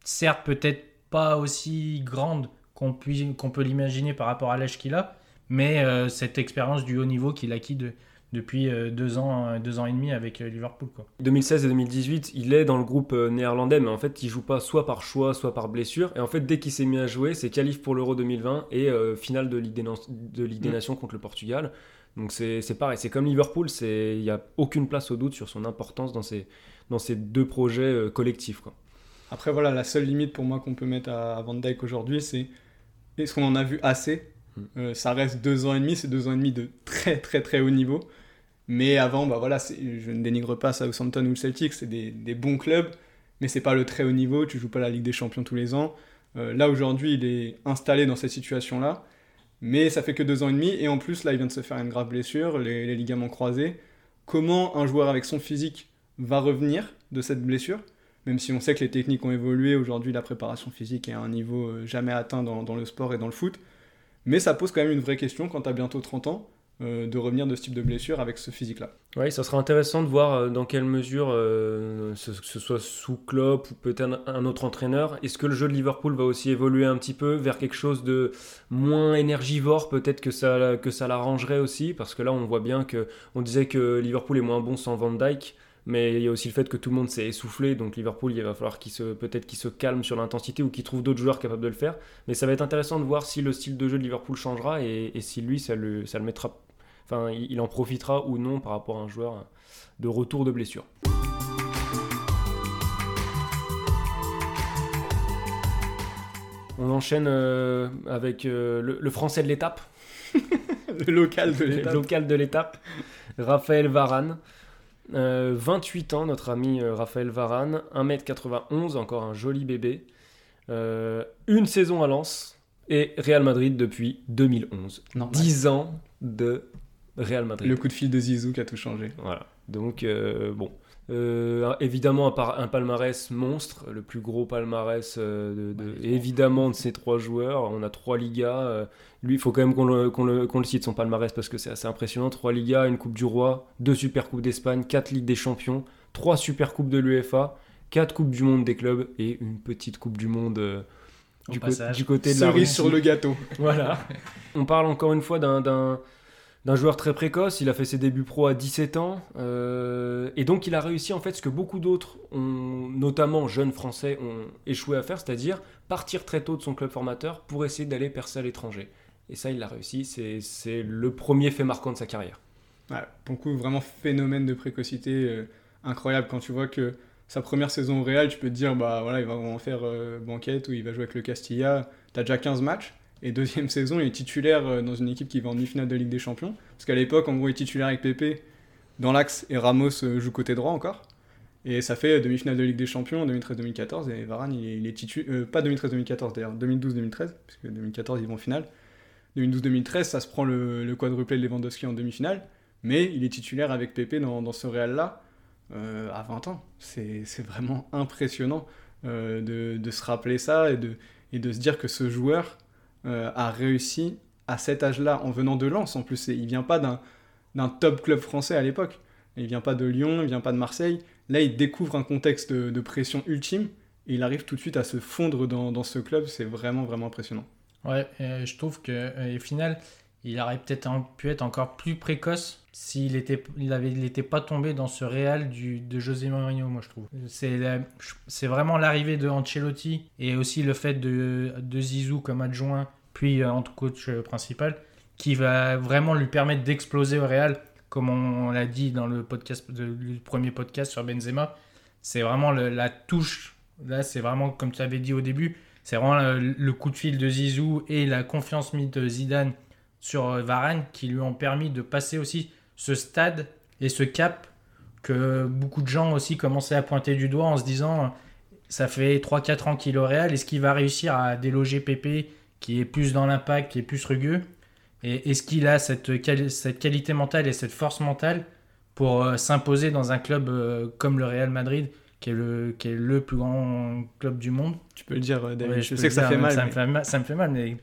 certes peut-être pas aussi grande qu'on qu'on peut l'imaginer par rapport à l'âge qu'il a, mais euh, cette expérience du haut niveau qu'il a acquis de- depuis euh, deux, ans, euh, deux ans et demi avec euh, Liverpool. Quoi. 2016 et 2018, il est dans le groupe néerlandais, mais en fait, il joue pas soit par choix, soit par blessure. Et en fait, dès qu'il s'est mis à jouer, c'est qualif pour l'Euro 2020 et euh, finale de Ligue des, Nan- de Ligue des Mm. Nations contre le Portugal. Donc c'est pareil, c'est comme Liverpool, c'est- il n'y a aucune place au doute sur son importance dans ces, dans ces deux projets euh, collectifs. Quoi. Après, voilà, la seule limite pour moi qu'on peut mettre à, à Van Dijk aujourd'hui, c'est est-ce qu'on en a vu assez? Mm. Euh, Ça reste deux ans et demi, c'est deux ans et demi de très très très haut niveau. Mais avant, bah voilà, je ne dénigre pas Southampton ou le Celtic, c'est des, bons clubs, mais c'est pas le très haut niveau, tu joues pas la Ligue des Champions tous les ans. Euh, là aujourd'hui, il est installé dans cette situation-là, mais ça fait que deux ans et demi, et en plus, là, il vient de se faire une grave blessure, les, les ligaments croisés. Comment un joueur avec son physique va revenir de cette blessure même si on sait que les techniques ont évolué, aujourd'hui la préparation physique est à un niveau euh, jamais atteint dans, dans le sport et dans le foot. Mais ça pose quand même une vraie question quand tu as bientôt 30 ans, euh, de revenir de ce type de blessure avec ce physique-là. Oui, ça sera intéressant de voir euh, dans quelle mesure, euh, ce, que ce soit sous Klopp ou peut-être un autre entraîneur, est-ce que le jeu de Liverpool va aussi évoluer un petit peu vers quelque chose de moins énergivore Peut-être que ça, que ça l'arrangerait aussi, parce que là on voit bien que on disait que Liverpool est moins bon sans Van Dyke. Mais il y a aussi le fait que tout le monde s'est essoufflé, donc Liverpool, il va falloir qu'il se, peut-être qu'il se calme sur l'intensité ou qu'il trouve d'autres joueurs capables de le faire. Mais ça va être intéressant de voir si le style de jeu de Liverpool changera et, et si lui, ça le, ça le mettra enfin, il en profitera ou non par rapport à un joueur de retour de blessure. On enchaîne euh, avec euh, le, le français de l'étape, le local de le l'étape. local de l'étape, Raphaël Varane. Euh, 28 ans, notre ami euh, Raphaël Varane, 1m91, encore un joli bébé. Euh, une saison à Lens et Real Madrid depuis 2011. Normal. 10 ans de Real Madrid. Le coup de fil de Zizou qui a tout changé. Voilà. Donc, euh, bon. Euh, évidemment, un, par- un palmarès monstre, le plus gros palmarès euh, de, de- évidemment de ces trois joueurs. On a trois Ligas. euh, lui, il faut quand même qu'on le, cite son palmarès parce que c'est assez impressionnant. Trois Ligas, une Coupe du Roi, deux Super Coupes d'Espagne, quatre Ligues des Champions, trois Super Coupes de l'UEFA, quatre Coupes du Monde des clubs et une petite Coupe du Monde euh, du, co- passage. du côté de la Cerise Russie. sur le gâteau. Voilà. On parle encore une fois d'un- d'un joueur très précoce. Il a fait ses débuts pro à 17 ans. euh, et donc, il a réussi en fait ce que beaucoup d'autres, notamment jeunes français, ont échoué à faire, c'est-à-dire partir très tôt de son club formateur pour essayer d'aller percer à l'étranger. Et ça, il l'a réussi. C'est- le premier fait marquant de sa carrière. Ouais, pour le coup, vraiment phénomène de précocité euh, incroyable quand tu vois que sa première saison au Real, tu peux te dire, bah voilà, il va en faire euh, banquette ou il va jouer avec le Castilla. T'as déjà 15 matchs. Et deuxième saison, il est titulaire euh, dans une équipe qui va en demi-finale de Ligue des Champions. Parce qu'à l'époque, en gros, il est titulaire avec Pepe dans l'axe et Ramos euh, joue côté droit encore. Et ça fait demi-finale de Ligue des Champions en 2013-2014. Et Varane, il est, il est titulaire. pas 2013-2014 d'ailleurs, 2012-2013, parce que 2014, ils vont en finale. 2012-2013, ça se prend le, le quadruplé de Lewandowski en demi-finale. Mais il est titulaire avec Pepe dans, ce Real-là euh, à 20 ans. C'est vraiment impressionnant euh, de, de se rappeler ça et de, et de se dire que ce joueur euh, a réussi à cet âge-là, en venant de Lens en plus. Il vient pas d'un top club français à l'époque. Il vient pas de Lyon, il vient pas de Marseille. Là, il découvre un contexte de, pression ultime et il arrive tout de suite à se fondre dans, ce club. C'est vraiment, vraiment impressionnant. Ouais, je trouve que euh, final, il aurait peut-être pu être encore plus précoce s'il était, il avait, pas tombé dans ce réal du, de José Mourinho, moi je trouve. C'est, c'est vraiment l'arrivée de Ancelotti et aussi le fait de, de Zizou comme adjoint, puis euh, en coach euh, principal, qui va vraiment lui permettre d'exploser au Real, comme on, l'a dit dans le podcast, le premier podcast sur Benzema. C'est vraiment la touche. Là, c'est vraiment comme tu avais dit au début, c'est vraiment le, le coup de fil de Zizou et la confiance mise de Zidane sur euh, Varane qui lui ont permis de passer aussi ce stade et ce cap que beaucoup de gens aussi commençaient à pointer du doigt en se disant euh, ça fait 3-4 ans qu'il est au Real, est-ce qu'il va réussir à déloger Pépé qui est plus dans l'impact, qui est plus rugueux? Et est-ce qu'il a cette, cette qualité mentale et cette force mentale pour euh, s'imposer dans un club comme le Real Madrid qui est, le, qui est le plus grand club du monde? Tu peux le dire, David. Ouais, je, sais que ça dire, fait même mal. Ça, mais- me fait mal ça me fait mal, mais.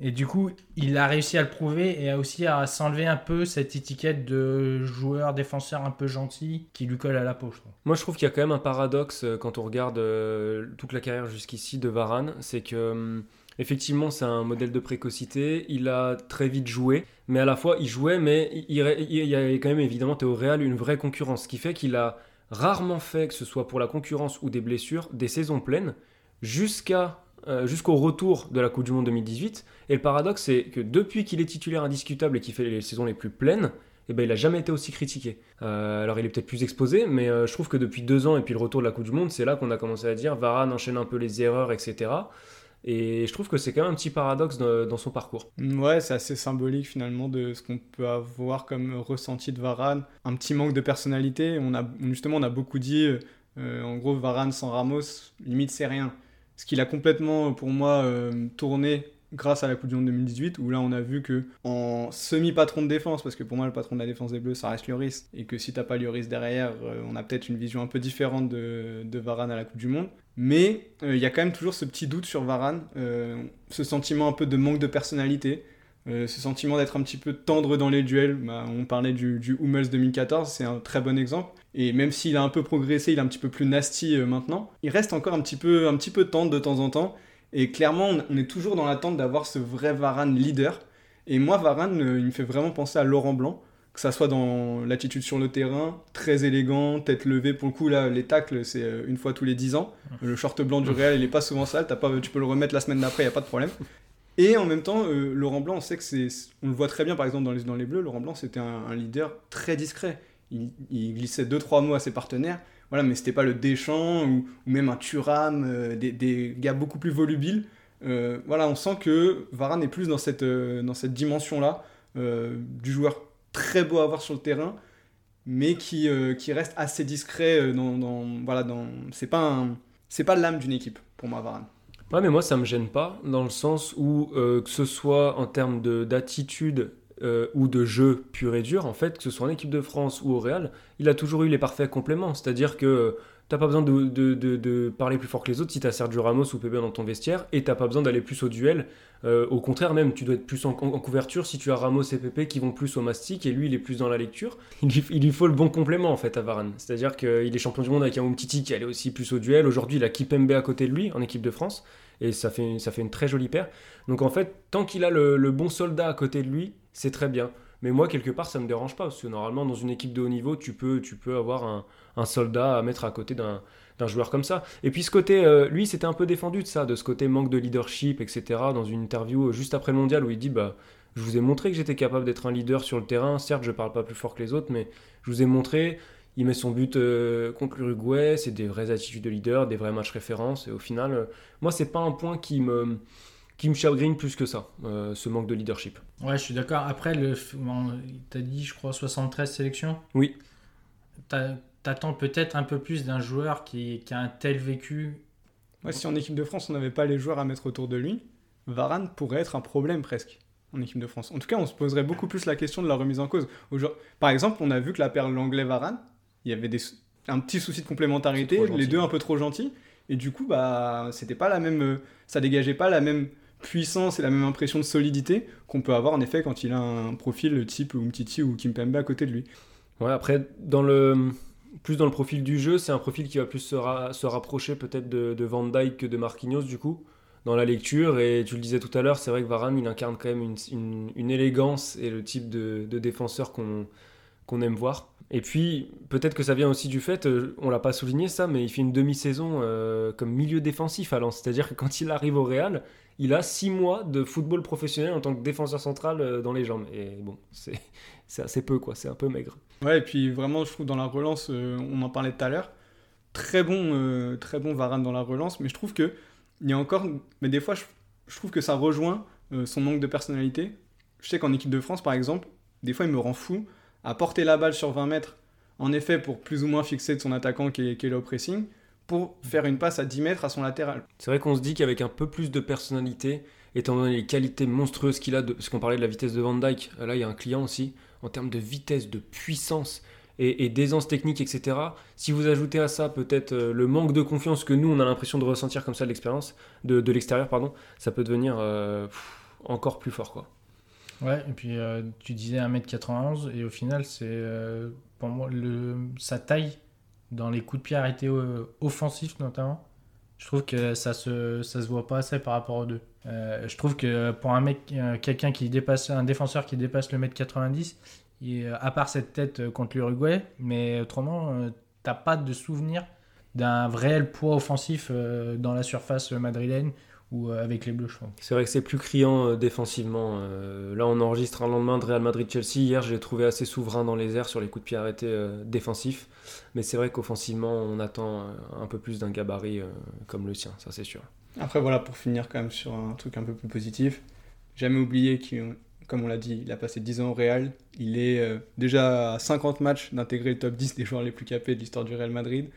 Et du coup, il a réussi à le prouver et a aussi à s'enlever un peu cette étiquette de joueur défenseur un peu gentil qui lui colle à la peau, je trouve. Moi, je trouve qu'il y a quand même un paradoxe euh, quand on regarde euh, toute la carrière jusqu'ici de Varane, c'est que hum, effectivement, c'est un modèle de précocité. Il a très vite joué, mais à la fois, il jouait, mais il, y a quand même évidemment Théo Real une vraie concurrence, ce qui fait qu'il a rarement fait, que ce soit pour la concurrence ou des blessures, des saisons pleines jusqu'à euh, jusqu'au retour de la Coupe du Monde 2018. Et le paradoxe, c'est que depuis qu'il est titulaire indiscutable et qu'il fait les saisons les plus pleines, eh ben, il a jamais été aussi critiqué. Euh, alors il est peut-être plus exposé, mais euh, je trouve que depuis deux ans et puis le retour de la Coupe du Monde, c'est là qu'on a commencé à dire Varane enchaîne un peu les erreurs, etc. Et je trouve que c'est quand même un petit paradoxe dans, son parcours. Ouais, c'est assez symbolique finalement de ce qu'on peut avoir comme ressenti de Varane. Un petit manque de personnalité. On a, justement, on a beaucoup dit, en gros, Varane sans Ramos, limite c'est rien. Ce qu'il a complètement, pour moi, euh, tourné grâce à la Coupe du Monde 2018, où là on a vu que en semi-patron de défense, parce que pour moi le patron de la défense des Bleus ça reste Lloris, et que si t'as pas Lloris derrière, euh, on a peut-être une vision un peu différente de, Varane à la Coupe du Monde. Mais euh, il y a quand même toujours ce petit doute sur Varane, euh, ce sentiment un peu de manque de personnalité, euh, ce sentiment d'être un petit peu tendre dans les duels. Bah, on parlait du, du Hummels 2014, c'est un très bon exemple. Et même s'il a un peu progressé, il est un petit peu plus nasty euh, maintenant, il reste encore un petit peu, un petit peu tendre de temps en temps. Et clairement, on- on est toujours dans l'attente d'avoir ce vrai Varane leader. Et moi, Varane, euh, il me fait vraiment penser à Laurent Blanc, que ça soit dans l'attitude sur le terrain, très élégant, tête levée. Pour le coup, là, les tacles, c'est une fois tous les 10 ans. Le short blanc du Real, il est pas souvent sale. T'as pas, tu peux le remettre la semaine d'après, il a pas de problème. Et en même temps, euh, Laurent Blanc, on sait que c'est. On le voit très bien, par exemple, dans les, dans les Bleus. Laurent Blanc, c'était un, leader très discret. Il, glissait deux, trois mots à ses partenaires. Voilà, mais c'était pas le Deschamps ou, ou même un Thuram, euh, des, des gars beaucoup plus volubiles. Euh, voilà, on sent que Varane est plus dans cette, dans cette dimension-là, du joueur très beau à voir sur le terrain, mais qui, qui reste assez discret dans, dans voilà dans c'est pas pas l'âme d'une équipe pour moi Varane. Ouais, mais moi, ça me gêne pas, dans le sens où, euh, que ce soit en termes de- d'attitude euh, ou de jeu pur et dur, en fait, que ce soit en équipe de France ou au Real, il a toujours eu les parfaits compléments. C'est-à-dire que t'as pas besoin de, parler plus fort que les autres si t'as Sergio Ramos ou Pepe dans ton vestiaire, et t'as pas besoin d'aller plus au duel. Euh, au contraire, même, tu dois être plus en, couverture si tu as Ramos et Pepe qui vont plus au mastic, et lui, il est plus dans la lecture. Il lui, faut le bon complément, en fait, à Varane. C'est-à-dire qu'il est champion du monde avec un Umtiti qui allait aussi plus au duel. Aujourd'hui, il a Kipembe à côté de lui en équipe de France et ça fait, une très jolie paire. Donc en fait, tant qu'il a le bon soldat à côté de lui, c'est très bien. Mais moi, quelque part, ça me dérange pas, parce que normalement, dans une équipe de haut niveau, tu peux, avoir un, soldat à mettre à côté d'un joueur comme ça. Et puis ce côté, euh, lui, c'était un peu défendu de ça, de ce côté manque de leadership, etc. Dans une interview euh, juste après le mondial où il dit, bah, je vous ai montré que j'étais capable d'être un leader sur le terrain. Certes, je parle pas plus fort que les autres, mais je vous ai montré. il met son but euh, contre l'Uruguay, c'est des vraies attitudes de leader, des vrais matchs références. Et au final, moi, c'est pas un point qui me, qui me chagrine plus que ça, euh, ce manque de leadership. Ouais, je suis d'accord. Après, le, bon, t'as dit, je crois, 73 sélections. Oui. T'attends peut-être un peu plus d'un joueur qui, qui a un tel vécu. Ouais, si en équipe de France, on n'avait pas les joueurs à mettre autour de lui, Varane pourrait être un problème presque en équipe de France. En tout cas, on se poserait beaucoup plus la question de la remise en cause. Par exemple, on a vu que la paire Langlais-Varane, il y avait des un petit souci de complémentarité, les deux un peu trop gentils, et du coup, bah, c'était pas la même, euh, ça dégageait pas la même puissance et la même impression de solidité qu'on peut avoir en effet quand il a un profil type Umtiti ou Kimpembe à côté de lui. Ouais, après, plus dans le profil du jeu, c'est un profil qui va plus se, ra- se rapprocher peut-être de, Van Dijk que de Marquinhos, du coup, dans la lecture. Et tu le disais tout à l'heure, c'est vrai que Varane, il incarne quand même une, élégance et le type de, défenseur qu'on aime voir. Et puis, peut-être que ça vient aussi du fait, euh, on l'a pas souligné ça, mais il fait une demi-saison euh, comme milieu défensif à. C'est-à-dire que quand il arrive au Real, il a six mois de football professionnel en tant que défenseur central euh, dans les jambes. Et bon, c'est assez peu, quoi. C'est un peu maigre. Ouais, et puis vraiment, je trouve dans la relance, on en parlait tout à l'heure, très bon, très bon Varane dans la relance, mais je trouve que il y a encore, mais des fois, je, je trouve que ça rejoint son manque de personnalité. Je sais qu'en équipe de France, par exemple, des fois, il me rend fou à porter la balle sur 20 mètres, en effet, pour plus ou moins fixer de son attaquant qui est, qui pressing, pour faire une passe à 10 mètres à son latéral. C'est vrai qu'on se dit qu'avec un peu plus de personnalité, étant donné les qualités monstrueuses qu'il a, de, parce qu'on parlait de la vitesse de Van Dyke, là il y a un client aussi, en termes de vitesse, de puissance et, d'aisance technique, etc. Si vous ajoutez à ça peut-être euh, le manque de confiance que nous on a l'impression de ressentir comme ça de l'expérience, de, l'extérieur, pardon, ça peut devenir euh, encore plus fort quoi. Ouais, et puis euh, tu disais 1m91, et au final, c'est euh, pour moi sa taille dans les coups de pied arrêtés euh, offensifs notamment. Je trouve que ça se, ça se voit pas assez par rapport aux deux. Euh, je trouve que pour un mec, quelqu'un qui dépasse, un défenseur qui dépasse le mètre 90, il, euh, à part cette tête contre l'Uruguay, mais autrement, t'as pas de souvenir d'un réel poids offensif dans la surface madrilène ou euh, avec les Bleus, je trouve. C'est vrai que c'est plus criant euh, défensivement. euh, là, on enregistre un lendemain de Real Madrid-Chelsea. Hier, je l'ai trouvé assez souverain dans les airs sur les coups de pied arrêtés euh, défensifs. Mais c'est vrai qu'offensivement, on attend un peu plus d'un gabarit euh, comme le sien, ça c'est sûr. Après, voilà, pour finir quand même sur un truc un peu plus positif, jamais oublier qu'il, comme on l'a dit, il a passé 10 ans au Real. Il est euh, déjà à 50 matchs d'intégrer le top 10 des joueurs les plus capés de l'histoire du Real Madrid.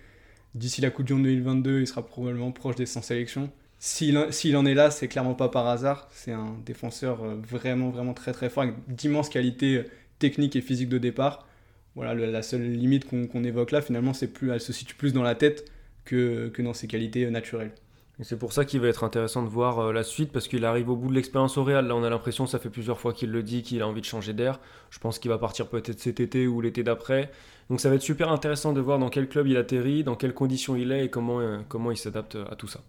D'ici la Coupe du Monde 2022, il sera probablement proche des 100 sélections. S'il en- est là, c'est clairement pas par hasard. C'est un défenseur euh, vraiment, vraiment très, très fort, avec d'immenses qualités euh, techniques et physiques de départ. Voilà, la seule limite qu'on évoque là, finalement, c'est plus, elle se situe plus dans la tête que, dans ses qualités euh, naturelles. C'est pour ça qu'il va être intéressant de voir la suite, parce qu'il arrive au bout de l'expérience au Real. Là, on a l'impression, ça fait plusieurs fois qu'il le dit, qu'il a envie de changer d'air. Je pense qu'il va partir peut-être cet été ou l'été d'après. Donc ça va être super intéressant de voir dans quel club il atterrit, dans quelles conditions il est et comment il s'adapte à tout ça.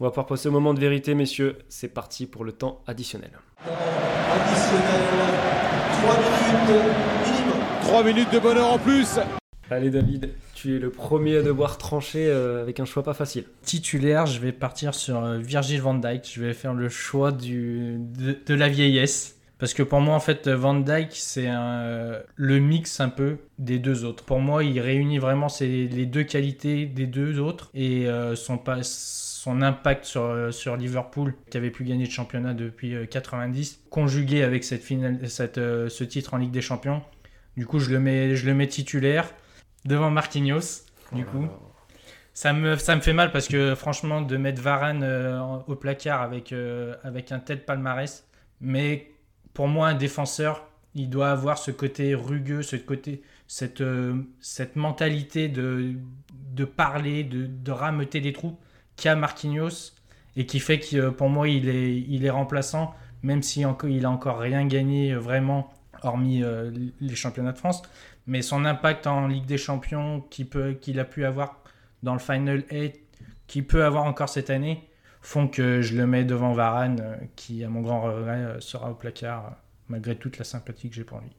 On va pouvoir passer au moment de vérité, messieurs. C'est parti pour le temps additionnel. Additionnel, 3 minutes minimum. 3 minutes de bonheur en plus Allez David, tu es le premier à devoir trancher euh, avec un choix pas facile. Titulaire, je vais partir sur euh, Virgil van Dijk. Je vais faire le choix du, de, de la vieillesse. Parce que pour moi, en fait, Van Dijk, c'est euh, le mix un peu des deux autres. Pour moi, il réunit vraiment les deux qualités des deux autres et euh, son, pas- son impact sur, euh, sur Liverpool, qui avait plus gagné de championnat depuis euh, 90, conjugué avec cette finale, cette, euh, ce titre en Ligue des Champions. Du coup, je le mets, je le mets titulaire devant Marquinhos. Du coup, ça me, ça me fait mal parce que franchement, de mettre Varane euh, au placard avec, euh, avec un tel palmarès, mais pour moi, un défenseur, il doit avoir ce côté rugueux, ce côté, cette, euh, cette mentalité de, de parler, de, de rameuter des troupes qu'a Marquinhos et qui fait que euh, pour moi, il est, il est remplaçant, même s'il il a encore rien gagné euh, vraiment, hormis euh, les championnats de France. Mais son impact en Ligue des Champions qu'il a pu avoir dans le Final 8, qu'il peut avoir encore cette année, font que je le mets devant Varane, qui, à mon grand regret, sera au placard, malgré toute la sympathie que j'ai pour lui.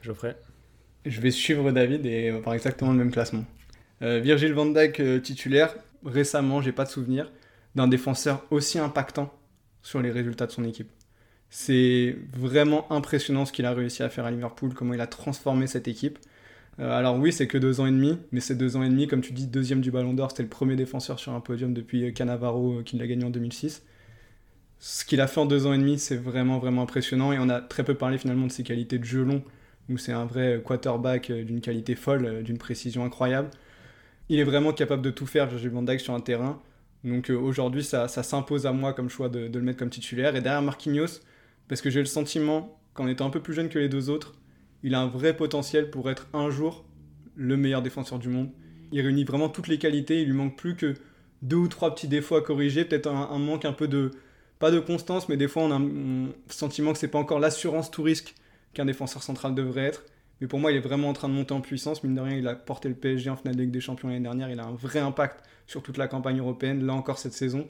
Geoffrey? Je vais suivre David et on va faire exactement le même classement. Euh, Virgil van Dijk euh, titulaire. Récemment, j'ai pas de souvenir d'un défenseur aussi impactant sur les résultats de son équipe. C'est vraiment impressionnant ce qu'il a réussi à faire à Liverpool, comment il a transformé cette équipe. Euh, alors oui, c'est que deux ans et demi, mais c'est deux ans et demi, comme tu dis, deuxième du Ballon d'Or, c'était le premier défenseur sur un podium depuis euh, Cannavaro euh, qui l'a gagné en 2006. Ce qu'il a fait en deux ans et demi, c'est vraiment vraiment impressionnant et on a très peu parlé finalement de ses qualités de jeu long, où c'est un vrai quarterback d'une qualité folle, d'une précision incroyable. Il est vraiment capable de tout faire, Virgil van Dijk, sur un terrain. Donc aujourd'hui, ça, s'impose à moi comme choix de, de le mettre comme titulaire. Et derrière Marquinhos, parce que j'ai le sentiment, qu'en étant un peu plus jeune que les deux autres, il a un vrai potentiel pour être un jour le meilleur défenseur du monde. Il réunit vraiment toutes les qualités, il lui manque plus que deux ou trois petits défauts à corriger, peut-être un, manque un peu de, pas de constance, mais des fois on a un sentiment que c'est pas encore l'assurance tout risque qu'un défenseur central devrait être. Mais pour moi, il est vraiment en train de monter en puissance. Mine de rien, il a porté le PSG en finale de Ligue des Champions l'année dernière. Il a un vrai impact sur toute la campagne européenne. Là encore, cette saison,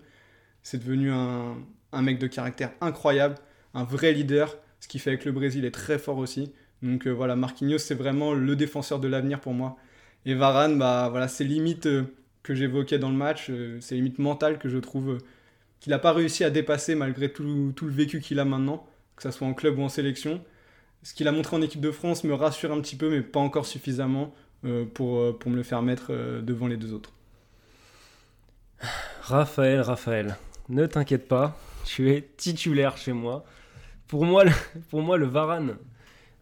c'est devenu un, un mec de caractère incroyable, un vrai leader. Ce qui fait que le Brésil est très fort aussi. Donc euh, voilà, Marquinhos, c'est vraiment le défenseur de l'avenir pour moi. Et Varane, bah, voilà, c'est limites euh, que j'évoquais dans le match, euh, c'est limites mentales que je trouve qu'il n'a pas réussi à dépasser malgré tout, tout le vécu qu'il a maintenant, que ce soit en club ou en sélection. Ce qu'il a montré en équipe de France me rassure un petit peu, mais pas encore suffisamment pour, pour me le faire mettre devant les deux autres. Raphaël, Raphaël, ne t'inquiète pas, tu es titulaire chez moi. Pour moi, pour moi, le Varane,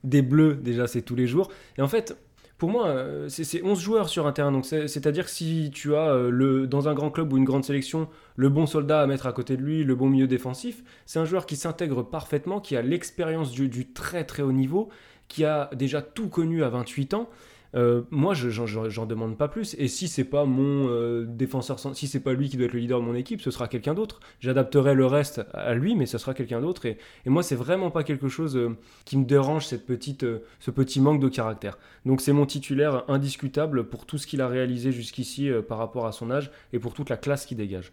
des bleus, déjà, c'est tous les jours. Et en fait, pour moi, euh, c'est 11 joueurs sur un terrain. Donc, c'est-à-dire que si tu as euh, dans un grand club ou une grande sélection le bon soldat à mettre à côté de lui, le bon milieu défensif, c'est un joueur qui s'intègre parfaitement, qui a l'expérience du, du, très très haut niveau, qui a déjà tout connu à 28 ans. Euh, moi, je j'en demande pas plus. Et si c'est pas mon euh, défenseur, si c'est pas lui qui doit être le leader de mon équipe, ce sera quelqu'un d'autre. J'adapterai le reste à lui, mais ce sera quelqu'un d'autre. Et, moi, c'est vraiment pas quelque chose euh, qui me dérange cette petite, ce petit manque de caractère. Donc, c'est mon titulaire indiscutable pour tout ce qu'il a réalisé jusqu'ici par rapport à son âge et pour toute la classe qu'il dégage.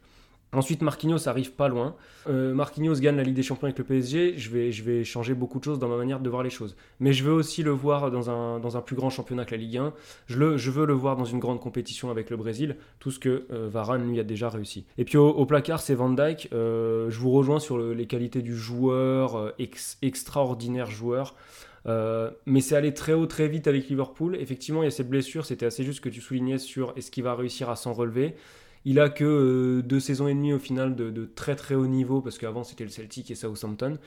Ensuite, Marquinhos arrive pas loin. Euh, Marquinhos gagne la Ligue des Champions avec le PSG. Je vais, changer beaucoup de choses dans ma manière de voir les choses. Mais je veux aussi le voir dans un, plus grand championnat que la Ligue 1. Je, veux le voir dans une grande compétition avec le Brésil. Tout ce que euh, Varane lui a déjà réussi. Et puis au, placard, c'est Van Dyke. Euh, je vous rejoins sur les qualités du joueur, extraordinaire joueur. mais c'est allé très haut très vite avec Liverpool. Effectivement, il y a cette blessure. C'était assez juste que tu soulignais sur est-ce qu'il va réussir à s'en relever. Il a que euh, deux saisons et demie au final de, très très haut niveau, parce qu'avant c'était le Celtic et Southampton.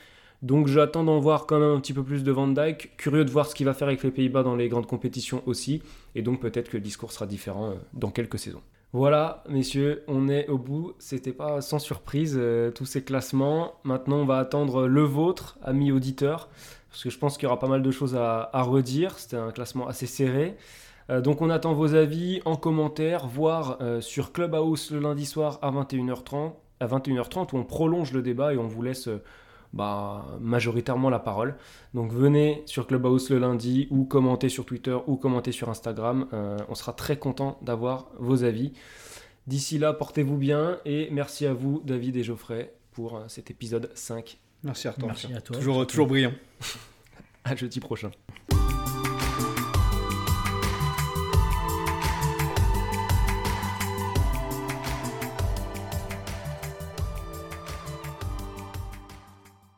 Donc j'attends d'en voir quand même un petit peu plus de Van Dyke. Curieux de voir ce qu'il va faire avec les Pays-Bas dans les grandes compétitions aussi. Et donc peut-être que le discours sera différent euh, dans quelques saisons. Voilà, messieurs, on est au bout. C'était pas sans surprise euh, tous ces classements. Maintenant, on va attendre le vôtre, amis auditeurs, parce que je pense qu'il y aura pas mal de choses à redire. C'était un classement assez serré. Euh, donc on attend vos avis en commentaire, voire euh, sur Clubhouse le lundi soir à 21h30, à 21h30 où on prolonge le débat et on vous laisse euh, bah, majoritairement la parole. Donc venez sur Clubhouse le lundi ou commentez sur Twitter ou commentez sur Instagram. on sera très content d'avoir vos avis. D'ici là, portez-vous bien et merci à vous David et Geoffrey pour cet épisode 5. Merci à toi. Merci à toi. Toujours, toujours brillant. à jeudi prochain.